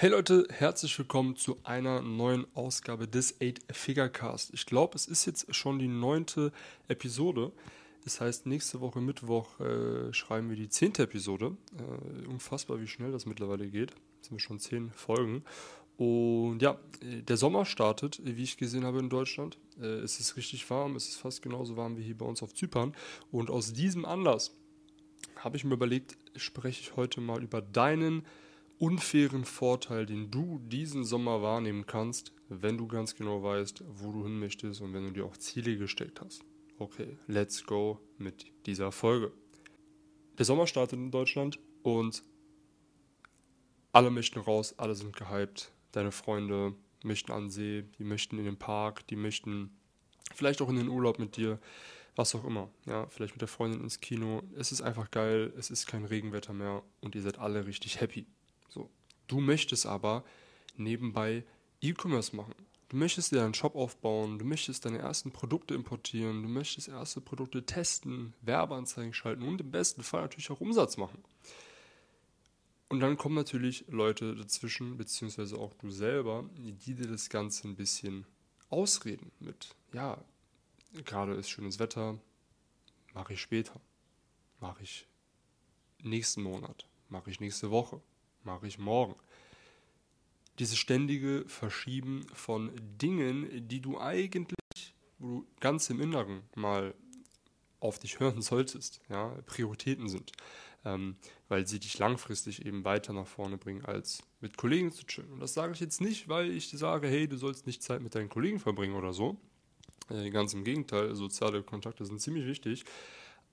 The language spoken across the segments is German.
Hey Leute, herzlich willkommen zu einer neuen Ausgabe des 8-Figure-Cast. Ich glaube, es ist jetzt schon die neunte Episode. Das heißt, nächste Woche Mittwoch äh, schreiben wir die zehnte Episode. Äh, unfassbar, wie schnell das mittlerweile geht. Jetzt sind wir schon zehn Folgen. Und ja, der Sommer startet, wie ich gesehen habe in Deutschland. Äh, es ist richtig warm, es ist fast genauso warm wie hier bei uns auf Zypern. Und aus diesem Anlass habe ich mir überlegt, spreche ich heute mal über deinen unfairen Vorteil, den du diesen Sommer wahrnehmen kannst, wenn du ganz genau weißt, wo du hin möchtest und wenn du dir auch Ziele gesteckt hast. Okay, let's go mit dieser Folge. Der Sommer startet in Deutschland und alle möchten raus, alle sind gehypt. Deine Freunde möchten an See, die möchten in den Park, die möchten vielleicht auch in den Urlaub mit dir, was auch immer. Ja, vielleicht mit der Freundin ins Kino. Es ist einfach geil, es ist kein Regenwetter mehr und ihr seid alle richtig happy. Du möchtest aber nebenbei E-Commerce machen. Du möchtest dir einen Shop aufbauen, du möchtest deine ersten Produkte importieren, du möchtest erste Produkte testen, Werbeanzeigen schalten und im besten Fall natürlich auch Umsatz machen. Und dann kommen natürlich Leute dazwischen, beziehungsweise auch du selber, die dir das Ganze ein bisschen ausreden mit, ja, gerade ist schönes Wetter, mache ich später, mache ich nächsten Monat, mache ich nächste Woche, mache ich morgen. Dieses ständige Verschieben von Dingen, die du eigentlich, ganz im Inneren mal auf dich hören solltest, ja, Prioritäten sind, ähm, weil sie dich langfristig eben weiter nach vorne bringen, als mit Kollegen zu chillen. Und das sage ich jetzt nicht, weil ich sage, hey, du sollst nicht Zeit mit deinen Kollegen verbringen oder so. Äh, ganz im Gegenteil, soziale Kontakte sind ziemlich wichtig,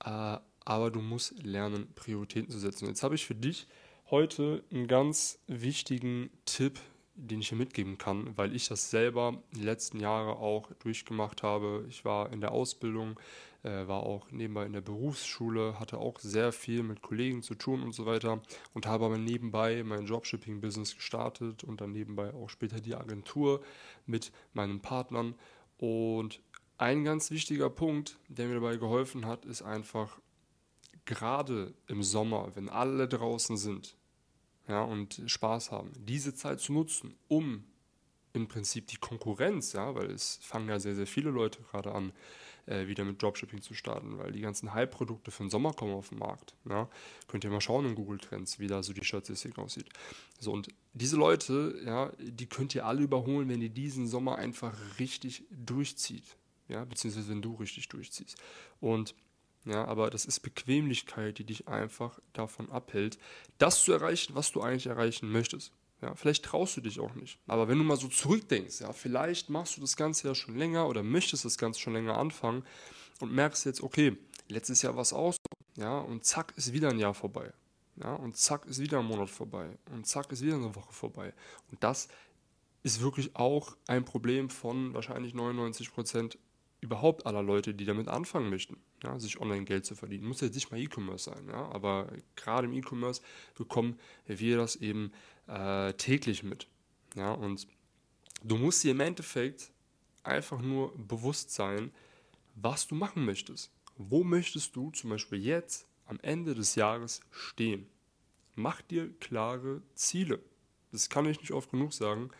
äh, aber du musst lernen, Prioritäten zu setzen. Und jetzt habe ich für dich heute einen ganz wichtigen Tipp, den ich hier mitgeben kann, weil ich das selber die letzten Jahre auch durchgemacht habe. Ich war in der Ausbildung, äh, war auch nebenbei in der Berufsschule, hatte auch sehr viel mit Kollegen zu tun und so weiter und habe aber nebenbei mein Dropshipping-Business gestartet und dann nebenbei auch später die Agentur mit meinen Partnern. Und ein ganz wichtiger Punkt, der mir dabei geholfen hat, ist einfach gerade im Sommer, wenn alle draußen sind, ja, und Spaß haben, diese Zeit zu nutzen, um im Prinzip die Konkurrenz, ja, weil es fangen ja sehr, sehr viele Leute gerade an, äh, wieder mit Dropshipping zu starten, weil die ganzen Hype-Produkte für den Sommer kommen auf den Markt. Ja. Könnt ihr mal schauen in Google Trends, wie da so die Statistik aussieht. So, und diese Leute, ja, die könnt ihr alle überholen, wenn ihr diesen Sommer einfach richtig durchzieht. Ja, beziehungsweise wenn du richtig durchziehst. Und ja, aber das ist Bequemlichkeit, die dich einfach davon abhält, das zu erreichen, was du eigentlich erreichen möchtest. Ja, vielleicht traust du dich auch nicht. Aber wenn du mal so zurückdenkst, ja, vielleicht machst du das Ganze ja schon länger oder möchtest das Ganze schon länger anfangen und merkst jetzt, okay, letztes Jahr war es auch so, ja, und zack ist wieder ein Jahr vorbei. Ja, und zack ist wieder ein Monat vorbei. Und zack ist wieder eine Woche vorbei. Und das ist wirklich auch ein Problem von wahrscheinlich 99 Prozent überhaupt aller Leute, die damit anfangen möchten, ja, sich Online-Geld zu verdienen. Muss jetzt nicht mal E-Commerce sein, ja, aber gerade im E-Commerce bekommen wir das eben äh, täglich mit. Ja, und du musst dir im Endeffekt einfach nur bewusst sein, was du machen möchtest. Wo möchtest du zum Beispiel jetzt am Ende des Jahres stehen? Mach dir klare Ziele. Das kann ich nicht oft genug sagen.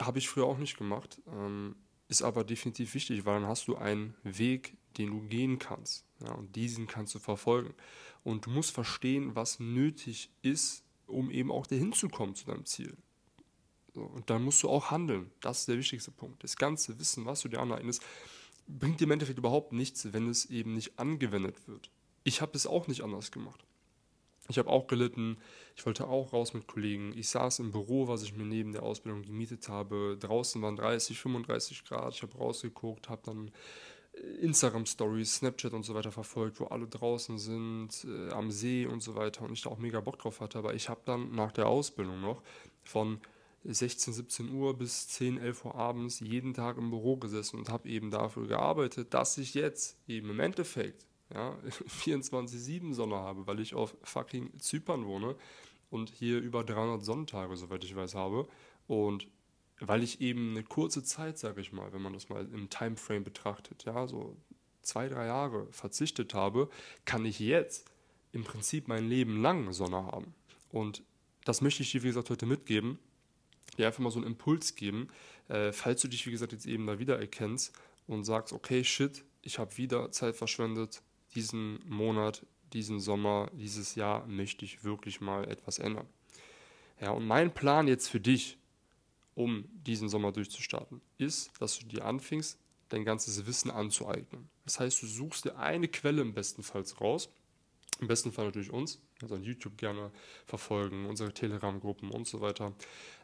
Habe ich früher auch nicht gemacht. Ähm, ist aber definitiv wichtig, weil dann hast du einen Weg, den du gehen kannst. Ja, und diesen kannst du verfolgen. Und du musst verstehen, was nötig ist, um eben auch dahin zu kommen zu deinem Ziel. So, und dann musst du auch handeln. Das ist der wichtigste Punkt. Das ganze Wissen, was du dir aneignest, bringt dir im Endeffekt überhaupt nichts, wenn es eben nicht angewendet wird. Ich habe es auch nicht anders gemacht. Ich habe auch gelitten, ich wollte auch raus mit Kollegen. Ich saß im Büro, was ich mir neben der Ausbildung gemietet habe. Draußen waren 30, 35 Grad. Ich habe rausgeguckt, habe dann äh, Instagram-Stories, Snapchat und so weiter verfolgt, wo alle draußen sind, äh, am See und so weiter und ich da auch mega Bock drauf hatte. Aber ich habe dann nach der Ausbildung noch von 16, 17 Uhr bis 10, 11 Uhr abends jeden Tag im Büro gesessen und habe eben dafür gearbeitet, dass ich jetzt eben im Endeffekt ja, 24-7 Sonne habe, weil ich auf fucking Zypern wohne und hier über 300 Sonnentage, soweit ich weiß, habe. Und weil ich eben eine kurze Zeit, sage ich mal, wenn man das mal im Timeframe betrachtet, ja, so zwei, drei Jahre verzichtet habe, kann ich jetzt im Prinzip mein Leben lang Sonne haben. Und das möchte ich dir, wie gesagt, heute mitgeben. Dir einfach mal so einen Impuls geben, äh, falls du dich, wie gesagt, jetzt eben da wieder erkennst und sagst, okay, shit, ich habe wieder Zeit verschwendet, diesen Monat, diesen Sommer, dieses Jahr möchte ich wirklich mal etwas ändern. Ja, und mein Plan jetzt für dich, um diesen Sommer durchzustarten, ist, dass du dir anfängst, dein ganzes Wissen anzueignen. Das heißt, du suchst dir eine Quelle im besten Fall raus, im besten Fall natürlich uns, also an YouTube gerne verfolgen, unsere Telegram-Gruppen und so weiter.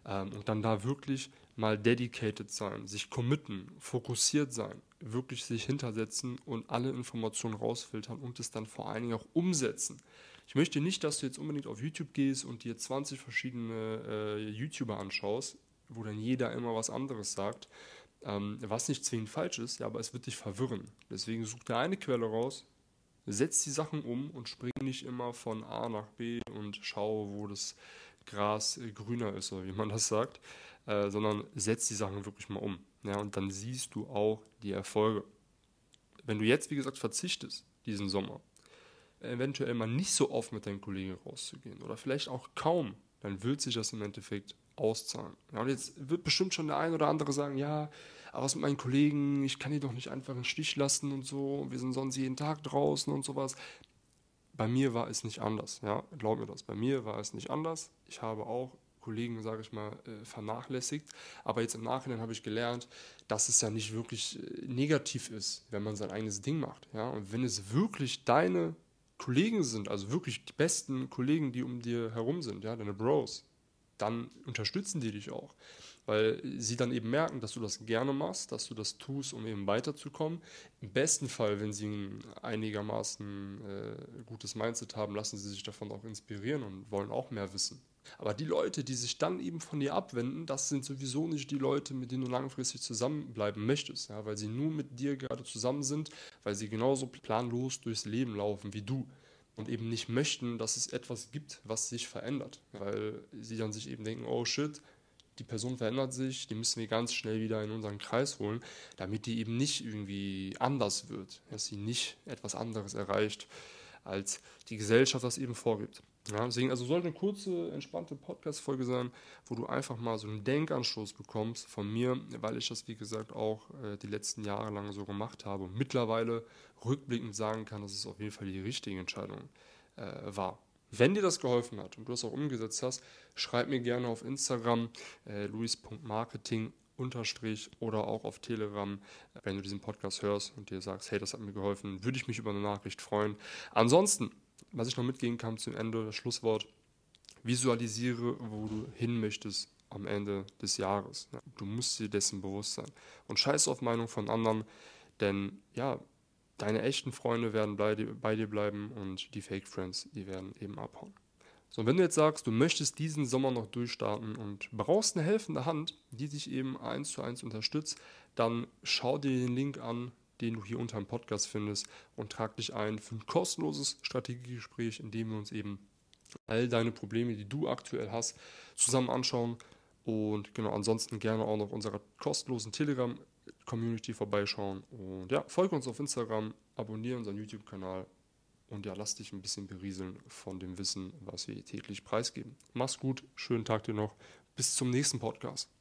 Ähm, und dann da wirklich mal dedicated sein, sich committen, fokussiert sein, wirklich sich hintersetzen und alle Informationen rausfiltern und es dann vor allen Dingen auch umsetzen. Ich möchte nicht, dass du jetzt unbedingt auf YouTube gehst und dir 20 verschiedene äh, YouTuber anschaust, wo dann jeder immer was anderes sagt, ähm, was nicht zwingend falsch ist, ja, aber es wird dich verwirren. Deswegen such dir eine Quelle raus, setz die Sachen um und spring nicht immer von A nach B und schau, wo das Gras äh, grüner ist, oder wie man das sagt, äh, sondern setz die Sachen wirklich mal um. Ja, und dann siehst du auch die Erfolge. Wenn du jetzt, wie gesagt, verzichtest, diesen Sommer, eventuell mal nicht so oft mit deinen Kollegen rauszugehen oder vielleicht auch kaum, dann wird sich das im Endeffekt auszahlen. Ja, und jetzt wird bestimmt schon der ein oder andere sagen, ja, aber was mit meinen Kollegen, ich kann die doch nicht einfach im Stich lassen und so, wir sind sonst jeden Tag draußen und sowas. Bei mir war es nicht anders, ja, glaub mir das, bei mir war es nicht anders. Ich habe auch Kollegen, sage ich mal, äh, vernachlässigt. Aber jetzt im Nachhinein habe ich gelernt, dass es ja nicht wirklich äh, negativ ist, wenn man sein eigenes Ding macht. Ja? Und wenn es wirklich deine Kollegen sind, also wirklich die besten Kollegen, die um dir herum sind, ja, deine Bros, dann unterstützen die dich auch. Weil sie dann eben merken, dass du das gerne machst, dass du das tust, um eben weiterzukommen. Im besten Fall, wenn sie ein einigermaßen äh, gutes Mindset haben, lassen sie sich davon auch inspirieren und wollen auch mehr wissen. Aber die Leute, die sich dann eben von dir abwenden, das sind sowieso nicht die Leute, mit denen du langfristig zusammenbleiben möchtest, ja, weil sie nur mit dir gerade zusammen sind, weil sie genauso planlos durchs Leben laufen wie du und eben nicht möchten, dass es etwas gibt, was sich verändert, weil sie dann sich eben denken, oh shit, die Person verändert sich, die müssen wir ganz schnell wieder in unseren Kreis holen, damit die eben nicht irgendwie anders wird, dass sie nicht etwas anderes erreicht, als die Gesellschaft das eben vorgibt. Ja, deswegen, also sollte eine kurze, entspannte Podcast-Folge sein, wo du einfach mal so einen Denkanstoß bekommst von mir, weil ich das, wie gesagt, auch äh, die letzten Jahre lang so gemacht habe und mittlerweile rückblickend sagen kann, dass es auf jeden Fall die richtige Entscheidung äh, war. Wenn dir das geholfen hat und du das auch umgesetzt hast, schreib mir gerne auf Instagram äh, luis.marketing unterstrich oder auch auf Telegram, wenn du diesen Podcast hörst und dir sagst, hey, das hat mir geholfen, würde ich mich über eine Nachricht freuen. Ansonsten was ich noch mitgehen kann zum Ende, das Schlusswort, visualisiere, wo du hin möchtest am Ende des Jahres. Du musst dir dessen bewusst sein. Und scheiß auf Meinung von anderen, denn ja, deine echten Freunde werden bei dir, bleiben und die Fake Friends, die werden eben abhauen. So, wenn du jetzt sagst, du möchtest diesen Sommer noch durchstarten und brauchst eine helfende Hand, die dich eben eins zu eins unterstützt, dann schau dir den Link an, den du hier unter dem Podcast findest und trag dich ein für ein kostenloses Strategiegespräch, in dem wir uns eben all deine Probleme, die du aktuell hast, zusammen anschauen und genau ansonsten gerne auch noch unserer kostenlosen Telegram Community vorbeischauen und ja, folge uns auf Instagram, abonniere unseren YouTube Kanal und ja, lass dich ein bisschen berieseln von dem Wissen, was wir täglich preisgeben. Mach's gut, schönen Tag dir noch, bis zum nächsten Podcast.